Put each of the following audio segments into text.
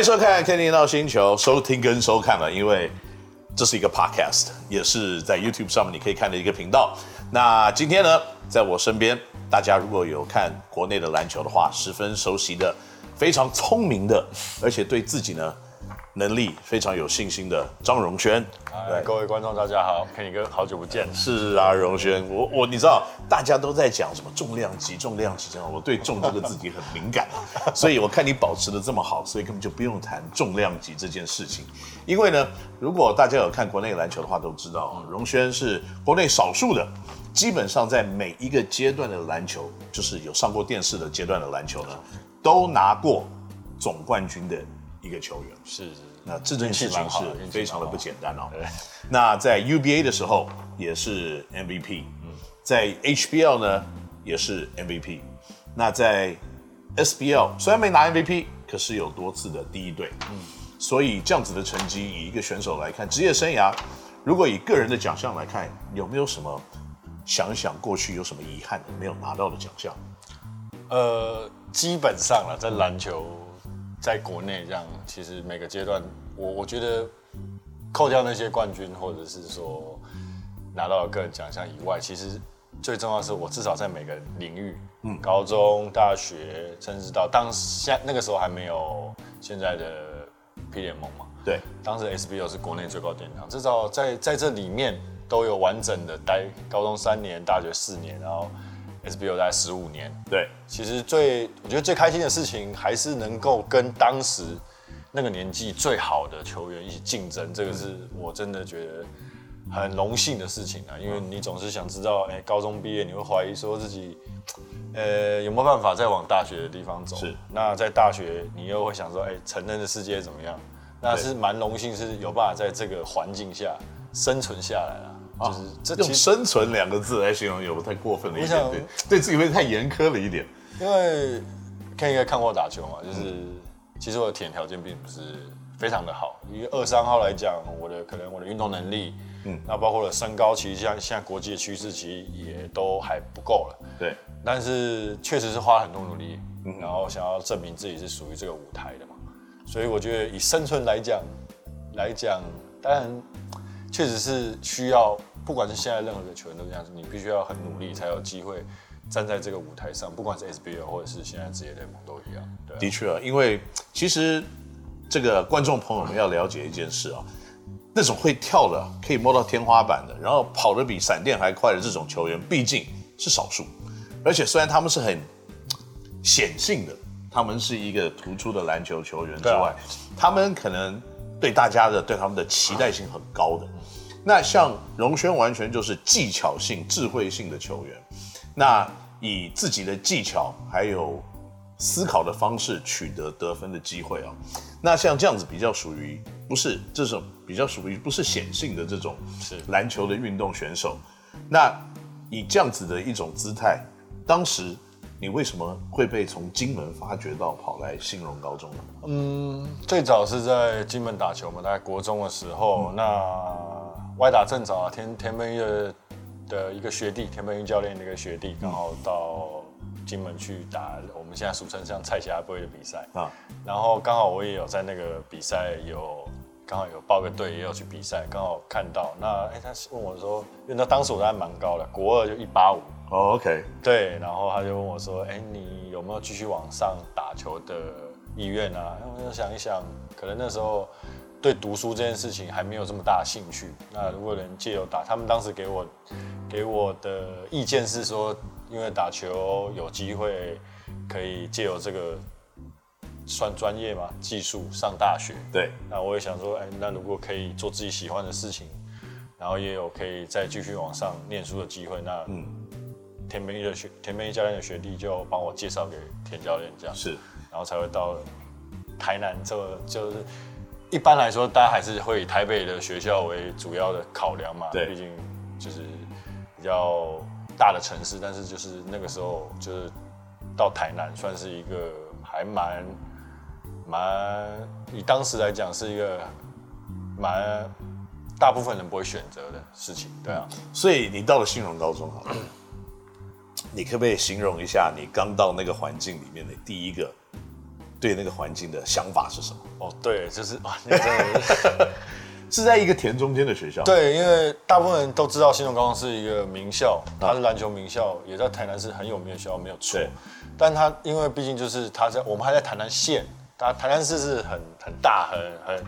迎收看《天天闹星球》，收听跟收看了，因为这是一个 podcast，也是在 YouTube 上面你可以看的一个频道。那今天呢，在我身边，大家如果有看国内的篮球的话，十分熟悉的、非常聪明的，而且对自己呢。能力非常有信心的张荣轩，对，各位观众大家好，Kenny 哥好久不见。是啊，荣轩，我我你知道大家都在讲什么重量级，重量级这样，我对重这个字己很敏感，所以我看你保持的这么好，所以根本就不用谈重量级这件事情。因为呢，如果大家有看国内篮球的话，都知道荣轩是国内少数的，基本上在每一个阶段的篮球，就是有上过电视的阶段的篮球呢，都拿过总冠军的。一个球员是，是，那这件事情是非常的不简单哦。那在 UBA 的时候也是 MVP，嗯，在 HBL 呢也是 MVP，那在 SBL 虽然没拿 MVP，可是有多次的第一队，嗯，所以这样子的成绩，以一个选手来看，职业生涯，如果以个人的奖项来看，有没有什么想想过去有什么遗憾没有拿到的奖项？呃，基本上了，在篮球。在国内这样，其实每个阶段，我我觉得扣掉那些冠军，或者是说拿到了个人奖项以外，其实最重要的是我至少在每个领域，嗯，高中、大学，甚至到当下那个时候还没有现在的 P 联盟嘛，对，当时 SBL 是国内最高殿堂，至少在在这里面都有完整的待高中三年，大学四年，然后。大概十五年，对，其实最我觉得最开心的事情还是能够跟当时那个年纪最好的球员一起竞争，这个是我真的觉得很荣幸的事情啊。因为你总是想知道，哎，高中毕业你会怀疑说自己，呃，有没有办法再往大学的地方走？是。那在大学你又会想说，哎，成人的世界怎么样？那是蛮荣幸，是有办法在这个环境下生存下来了。就是这用“生存”两个字来形容，有不太过分了一点，对，对自己会太严苛了一点。因为 Ken 应该看过打球嘛，就是其实我的体能条件并不是非常的好。以二三号来讲，我的可能我的运动能力，嗯，那包括了身高，其实像现在国际的趋势，其实也都还不够了。对，但是确实是花了很多努力，然后想要证明自己是属于这个舞台的嘛。所以我觉得以生存来讲，来讲，当然确实是需要。不管是现在任何的球员都这样子，你必须要很努力才有机会站在这个舞台上。不管是 SBL 或者是现在职业联盟都一样。对啊。的确啊，因为其实这个观众朋友们要了解一件事啊，那种会跳的可以摸到天花板的，然后跑得比闪电还快的这种球员，毕竟是少数。而且虽然他们是很显性的，他们是一个突出的篮球球员之外，他们可能对大家的对他们的期待性很高的。那像荣轩完全就是技巧性、智慧性的球员，那以自己的技巧还有思考的方式取得得分的机会啊。那像这样子比较属于不是这种比较属于不是显性的这种篮球的运动选手。那以这样子的一种姿态，当时你为什么会被从金门发掘到跑来新荣高中呢？嗯，最早是在金门打球嘛，大概国中的时候，嗯、那。歪打正着啊，田田本一的一个学弟，田本一教练的一个学弟，刚好到金门去打我们现在俗称像蔡霞杯的比赛啊，然后刚好我也有在那个比赛有刚好有报个队，也有去比赛，刚好看到那哎，他问我说，因为那当时我还蛮高的，国二就一八五哦，OK，对，然后他就问我说，哎，你有没有继续往上打球的意愿啊？然后我就想一想，可能那时候。对读书这件事情还没有这么大的兴趣。那如果能借由打，他们当时给我给我的意见是说，因为打球有机会可以借由这个算专业嘛，技术上大学。对。那我也想说，哎，那如果可以做自己喜欢的事情，然后也有可以再继续往上念书的机会，那嗯，田本一的学田本一教练的学弟就帮我介绍给田教练，这样是，然后才会到台南这个就是。一般来说，大家还是会以台北的学校为主要的考量嘛。对，毕竟就是比较大的城市，但是就是那个时候就是到台南，算是一个还蛮蛮以当时来讲是一个蛮大部分人不会选择的事情。对啊，所以你到了新荣高中好了，你可不可以形容一下你刚到那个环境里面的第一个对那个环境的想法是什么？哦，对，就是哇，那真的是 是在一个田中间的学校。对，因为大部分人都知道新竹高中是一个名校，它是篮球名校，也在台南是很有名的学校，没有错。但它因为毕竟就是它在我们还在台南县，它台南市是很很大，很很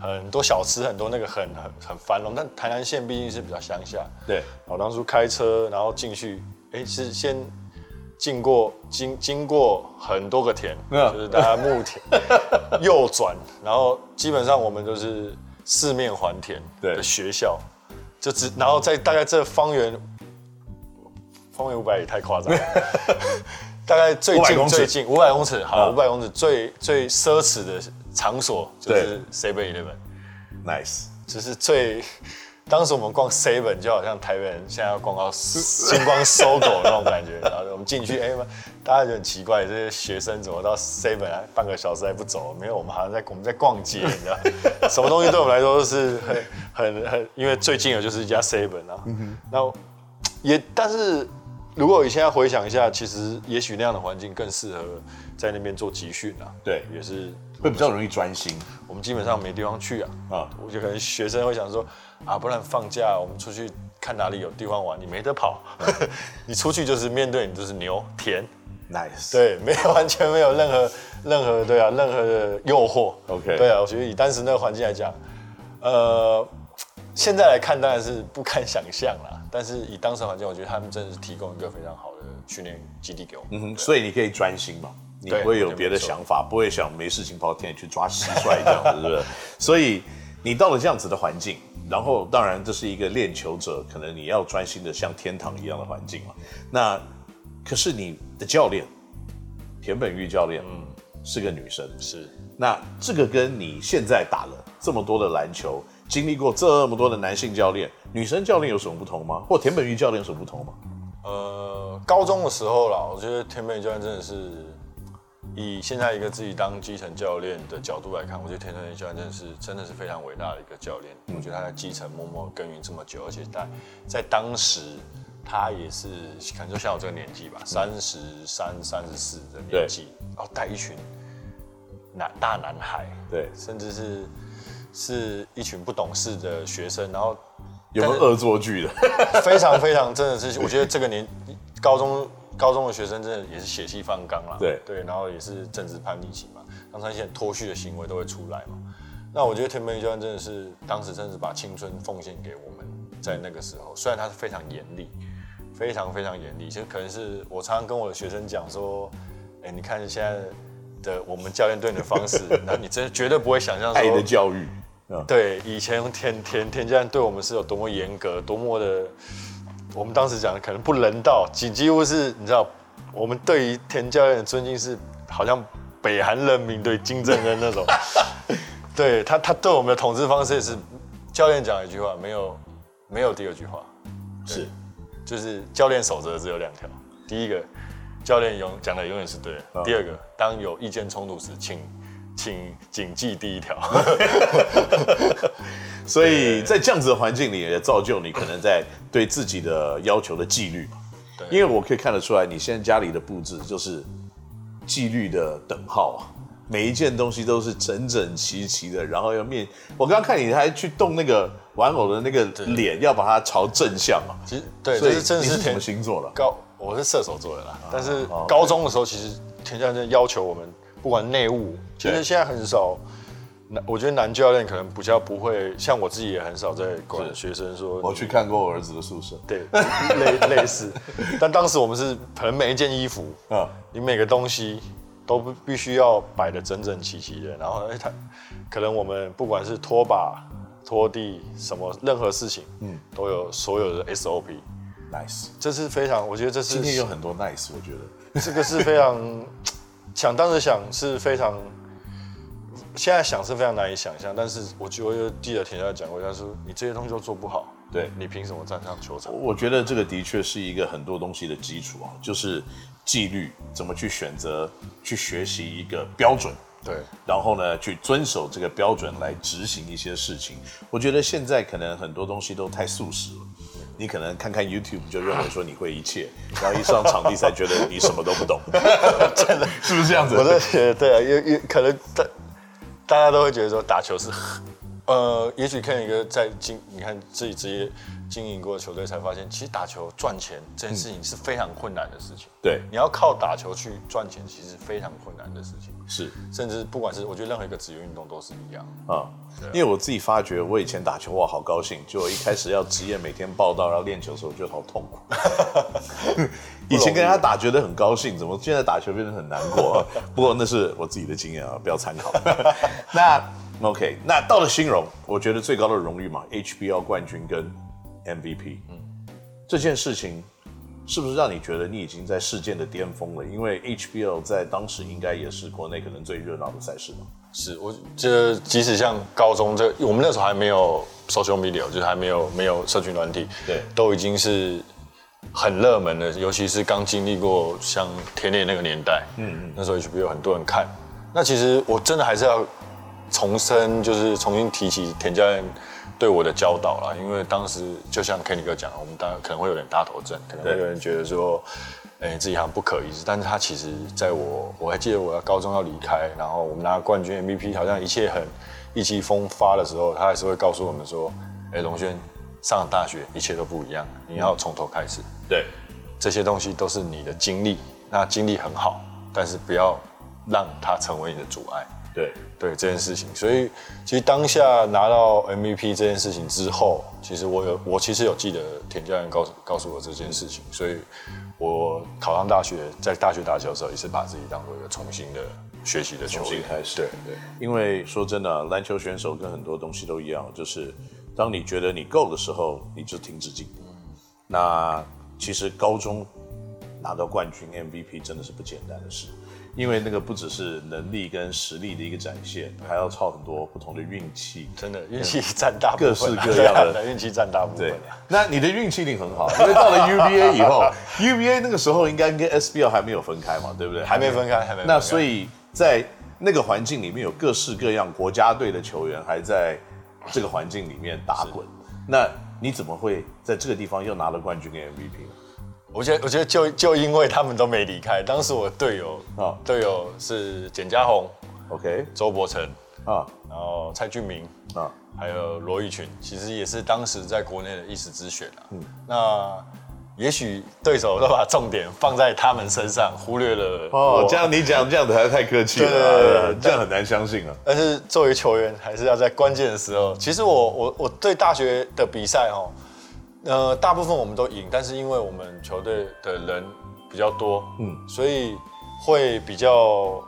很多小吃，很多那个很很很繁荣。但台南县毕竟是比较乡下。对，我当初开车然后进去，哎，是先。经过经经过很多个田，嗯、就是大家牧田，右转，然后基本上我们就是四面环田的学校，就只然后在大概这方圆方圆五百也太夸张了，大概最近最近五百公尺，好五百公尺最最奢侈的场所就是 Seven Eleven，Nice，就是最。当时我们逛 Seven 就好像台北人现在要逛到星光 SOGO 那种感觉，然后我们进去，哎，大家就很奇怪，这些学生怎么到 Seven 半个小时还不走？没有，我们好像在我们在逛街，你知道，什么东西对我们来说都是很很很，因为最近的就是一家 Seven 啊。然后也，但是如果你现在回想一下，其实也许那样的环境更适合在那边做集训啊。对，也是会比较容易专心。我们基本上没地方去啊，啊，我就可能学生会想说。啊，不然放假我们出去看哪里有地方玩，你没得跑，你出去就是面对你就是牛田，nice，对，没有完全没有任何任何对啊任何的诱惑，OK，对啊，我觉得以当时那个环境来讲，呃，现在来看当然是不堪想象啦，但是以当时环境，我觉得他们真的是提供一个非常好的训练基地给我们，嗯哼，所以你可以专心嘛，你不会有别的想法，不会想没事情跑到田里去抓蟋蟀这样子，是不是？所以你到了这样子的环境。然后，当然，这是一个练球者，可能你要专心的像天堂一样的环境嘛。那可是你的教练田本玉教练，嗯，是个女生，是。那这个跟你现在打了这么多的篮球，经历过这么多的男性教练，女生教练有什么不同吗？或田本玉教练有什么不同吗？呃，高中的时候啦，我觉得田本玉教练真的是。以现在一个自己当基层教练的角度来看，我觉得田本玉教练真的是真的是非常伟大的一个教练。嗯、我觉得他在基层默默耕耘这么久，而且在在当时他也是可能就像我这个年纪吧，三十三、三十四的年纪，然后带一群男大男孩，对，甚至是是一群不懂事的学生，然后有没有恶作剧的？非常非常真的是，我觉得这个年高中。高中的学生真的也是血气方刚啦，对对，然后也是正值叛逆期嘛，当时一些脱序的行为都会出来嘛。那我觉得田本玉教练真的是当时真的是把青春奉献给我们，在那个时候，虽然他是非常严厉，非常非常严厉，其实可能是我常常跟我的学生讲说，哎，你看现在的我们教练对你的方式，那你真的绝对不会想象说爱的教育，对，以前田田田教练对我们是有多么严格，多么的。我们当时讲的可能不人道，几几乎是你知道，我们对于田教练的尊敬是好像北韩人民对金正恩那种，对他他对我们的统治方式是，教练讲一句话，没有没有第二句话，是，就是教练守则只有两条，第一个教练永讲的永远是对的，哦、第二个当有意见冲突时，请请谨记第一条。所以在这样子的环境里，也造就你可能在对自己的要求的纪律嘛。对，因为我可以看得出来，你现在家里的布置就是纪律的等号啊，每一件东西都是整整齐齐的，然后要面。我刚刚看你还去动那个玩偶的那个脸，要把它朝正向嘛。其实对，所以你是什么星座的？高，我是射手座的啦。但是高中的时候，其实田教练要求我们，不管内务，其实现在很少。我觉得男教练可能比较不会，像我自己也很少在管学生说。我去看过我儿子的宿舍，对，类 类似。但当时我们是可能每一件衣服，啊，你每个东西都必须要摆的整整齐齐的。然后，哎，他可能我们不管是拖把、拖地什么，任何事情，嗯，都有所有的 SOP。Nice，这是非常，我觉得这是今天有很多 nice，我觉得这个是非常想当时想是非常。现在想是非常难以想象，但是我就记得田教练讲过，他说你这些东西都做不好，对，你凭什么站上球场？我觉得这个的确是一个很多东西的基础啊，就是纪律，怎么去选择，去学习一个标准，对，然后呢，去遵守这个标准来执行一些事情。我觉得现在可能很多东西都太速食了，你可能看看 YouTube 就认为说你会一切，然后一上场地才觉得你什么都不懂，真的是不是这样子？我在觉得对啊，也也可能大大家都会觉得说打球是，呃，也许看一个在经你看自己职业经营过的球队才发现，其实打球赚钱这件事情是非常困难的事情。对，你要靠打球去赚钱，其实非常困难的事情。是，甚至不管是我觉得任何一个职业运动都是一样啊。因为我自己发觉，我以前打球哇好高兴，就我一开始要职业每天报道，然后练球的时候，我觉得好痛苦。以前跟人家打觉得很高兴，怎么现在打球变得很难过？不过那是我自己的经验啊，不要参考。那 OK，那到了新荣，我觉得最高的荣誉嘛，HBL 冠军跟 MVP，嗯，这件事情。是不是让你觉得你已经在事件的巅峰了？因为 HBL 在当时应该也是国内可能最热闹的赛事嘛。是，我这即使像高中这，我们那时候还没有 social media，就是还没有没有社群软体，对，都已经是很热门的。尤其是刚经历过像田联那个年代，嗯嗯，那时候 HBL 很多人看。那其实我真的还是要重申，就是重新提起田教练。对我的教导啦，因为当时就像 Kenny 哥讲，我们当然可能会有点大头症，可能会有人觉得说，哎，自己好像不可一世。但是他其实在我，我还记得我要高中要离开，然后我们拿冠军 MVP，好像一切很意气风发的时候，他还是会告诉我们说，哎，龙轩上了大学一切都不一样，你要从头开始。对，这些东西都是你的经历，那经历很好，但是不要让它成为你的阻碍。对对这件事情，所以其实当下拿到 MVP 这件事情之后，其实我有我其实有记得田教练告诉告诉我这件事情，所以我考上大学，在大学打球的时候，也是把自己当做一个重新的学习的球新开始。对对，因为说真的，篮球选手跟很多东西都一样，就是当你觉得你够的时候，你就停止进步。那其实高中拿到冠军 MVP 真的是不简单的事。因为那个不只是能力跟实力的一个展现，还要靠很多不同的运气，真的运气占大部分，各式各样的 运气占大部分。对，那你的运气一定很好，因为到了 UBA 以后，UBA 那个时候应该跟 SBL 还没有分开嘛，对不对？还没分开，还没。那所以在那个环境里面有各式各样国家队的球员还在这个环境里面打滚，那你怎么会在这个地方又拿了冠军跟 MVP 呢？我觉得，我觉得就就因为他们都没离开，当时我队友啊，队友是简家宏，OK，周伯成啊，然后蔡俊明啊，还有罗玉群，其实也是当时在国内的一时之选啊。嗯，那也许对手都把重点放在他们身上，忽略了哦。这样你讲这样子还是太客气了，对对对，这样很难相信啊。但是作为球员，还是要在关键的时候。其实我我我对大学的比赛哦。呃，大部分我们都赢，但是因为我们球队的人比较多，嗯，所以会比较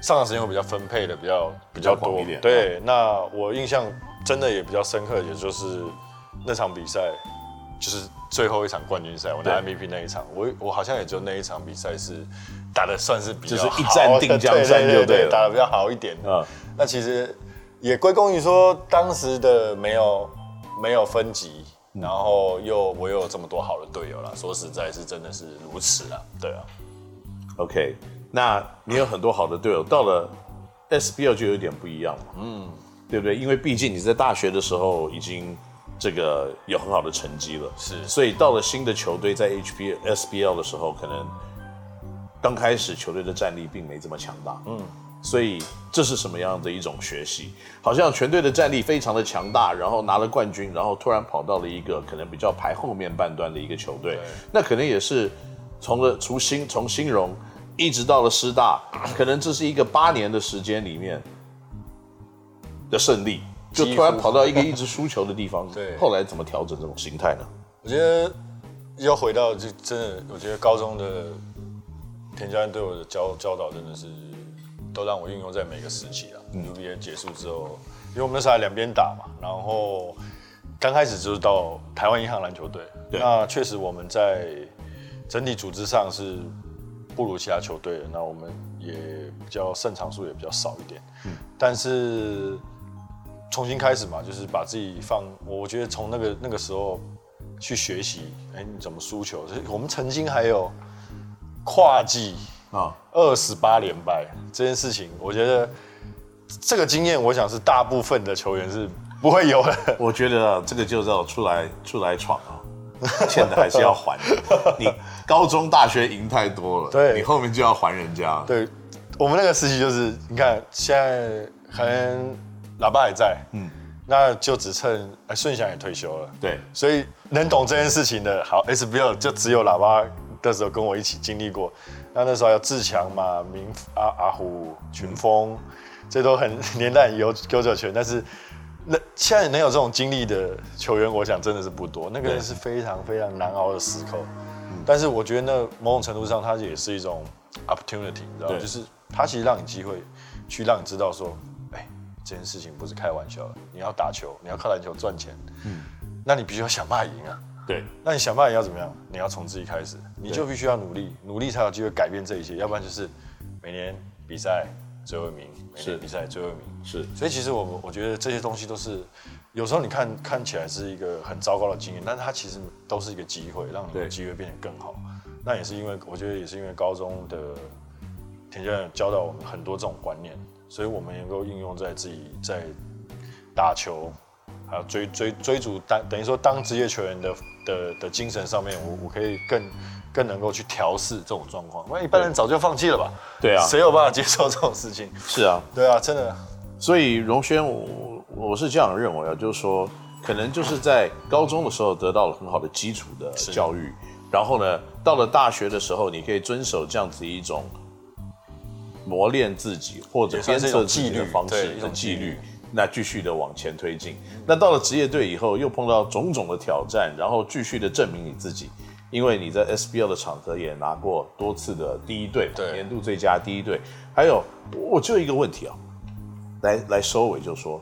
上场时间会比较分配的比较比较多一点。对，那我印象真的也比较深刻，也就是那场比赛，就是最后一场冠军赛，我拿 MVP 那一场，我我好像也就那一场比赛是打的算是比较好，就是一战定江山，对对对，打的比较好一点。嗯，那其实也归功于说当时的没有没有分级。然后又我又有这么多好的队友了，说实在是真的是如此啊，对啊。OK，那你有很多好的队友，到了 SBL 就有点不一样了，嗯，对不对？因为毕竟你在大学的时候已经这个有很好的成绩了，是，所以到了新的球队在 HBL SBL 的时候，可能刚开始球队的战力并没这么强大，嗯。所以这是什么样的一种学习？好像全队的战力非常的强大，然后拿了冠军，然后突然跑到了一个可能比较排后面半段的一个球队，那可能也是从了从新从新荣一直到了师大，可能这是一个八年的时间里面的胜利，就突然跑到一个一直输球的地方。对，后来怎么调整这种心态呢？我觉得要回到这真的，我觉得高中的田教练对我的教教导真的是。都让我运用在每个时期了。UBA 结束之后，因为我们那时候还两边打嘛，然后刚开始就是到台湾银行篮球队。那确实我们在整体组织上是不如其他球队的，那我们也比较胜场数也比较少一点。嗯，但是重新开始嘛，就是把自己放，我觉得从那个那个时候去学习，哎，你怎么输球？我们曾经还有跨季。啊，二十八连败这件事情，我觉得这个经验，我想是大部分的球员是不会有的。我觉得啊这个就叫出来出来闯啊，欠的还是要还的。你高中、大学赢太多了，对，你后面就要还人家。对，我们那个时期就是，你看现在可能喇叭还在，嗯，那就只剩哎顺祥也退休了，对，所以能懂这件事情的，好 SBL 就只有喇叭的时候跟我一起经历过。那那时候还有志强嘛，明阿阿虎、群峰，嗯、这都很 年代有有久全，但是。那现在能有这种经历的球员，我想真的是不多。那个人是非常非常难熬的时刻，嗯、但是我觉得那某种程度上，它也是一种 opportunity，你知道吗？就是它其实让你机会去让你知道说，哎、欸，这件事情不是开玩笑的。你要打球，你要靠篮球赚钱，嗯，那你必须要想办法赢啊。对，那你想办法要怎么样？你要从自己开始，你就必须要努力，努力才有机会改变这一切。要不然就是每年比赛最后一名，每年比赛最后一名。是，所以其实我我觉得这些东西都是，有时候你看看起来是一个很糟糕的经验，但是它其实都是一个机会，让你的机会变得更好。那也是因为我觉得也是因为高中的田教练教导我们很多这种观念，所以我们能够应用在自己在打球，还有追追追逐当等于说当职业球员的的的精神上面，我我可以更。更能够去调试这种状况，那一般人早就放弃了吧？对啊，谁有办法接受这种事情？是啊，对啊，真的。所以荣轩，我我是这样认为啊，就是说，可能就是在高中的时候得到了很好的基础的教育，然后呢，到了大学的时候，你可以遵守这样子一种磨练自己或者鞭策自己的方式，一种纪律，那继续的往前推进。那到了职业队以后，又碰到种种的挑战，然后继续的证明你自己。因为你在 SBL 的场合也拿过多次的第一队，对，年度最佳第一队。还有，我就一个问题啊，来来收尾就说，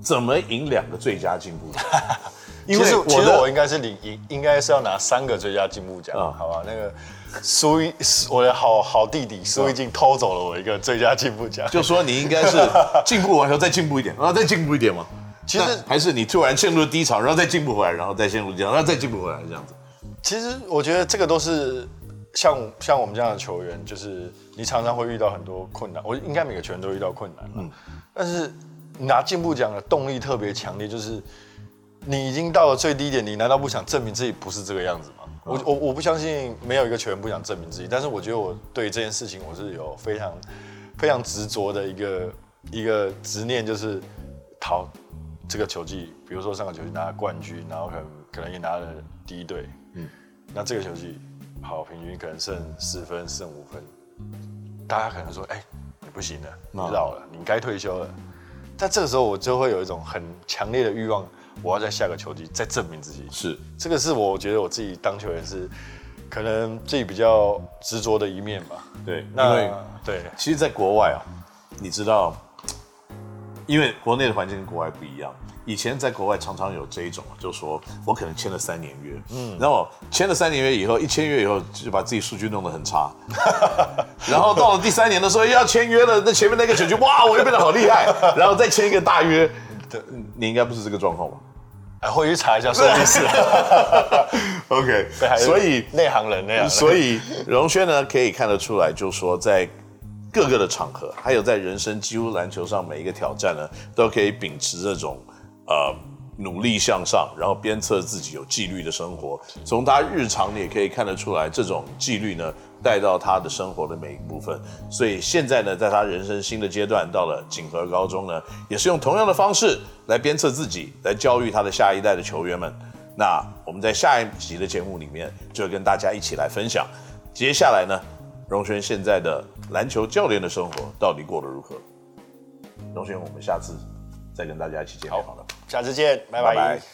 怎么赢两个最佳进步奖？因为我其实我应该是领赢，应该是要拿三个最佳进步奖，嗯，好吧？那个苏一，我的好好弟弟苏一静偷走了我一个最佳进步奖，就说你应该是进步完后再进步一点，然后再进步一点嘛。其实还是你突然陷入低潮，然后再进步回来，然后再陷入低潮，然后再进步回来这样子。其实我觉得这个都是像像我们这样的球员，就是你常常会遇到很多困难。我应该每个球员都遇到困难，嗯。但是拿进步奖的动力特别强烈，就是你已经到了最低点，你难道不想证明自己不是这个样子吗？嗯、我我我不相信没有一个球员不想证明自己，但是我觉得我对这件事情我是有非常非常执着的一个一个执念，就是逃。这个球季，比如说上个球季拿了冠军，然后可能可能也拿了第一队，嗯，那这个球季好，平均可能剩四分、剩五分，大家可能说，哎，你不行了，你老了，你该退休了。但这个时候我就会有一种很强烈的欲望，我要在下个球季再证明自己。是，这个是我觉得我自己当球员是可能自己比较执着的一面吧。对，那因为对，其实，在国外啊，你知道。因为国内的环境跟国外不一样，以前在国外常常有这一种，就是说我可能签了三年约，嗯，然后签了三年约以后，一签约以后就把自己数据弄得很差，然后到了第三年的时候又要签约了，那前面那个球就哇，我又变得好厉害，然后再签一个大约，对，你应该不是这个状况吧？哎，回去查一下设计师，OK，所以内行人那样，所以荣轩呢可以看得出来，就是说在。各个的场合，还有在人生几乎篮球上每一个挑战呢，都可以秉持这种呃努力向上，然后鞭策自己有纪律的生活。从他日常你也可以看得出来，这种纪律呢带到他的生活的每一部分。所以现在呢，在他人生新的阶段，到了锦和高中呢，也是用同样的方式来鞭策自己，来教育他的下一代的球员们。那我们在下一集的节目里面，就跟大家一起来分享。接下来呢，荣轩现在的。篮球教练的生活到底过得如何？荣轩，我们下次再跟大家一起见面好了，下次见，拜拜。拜拜。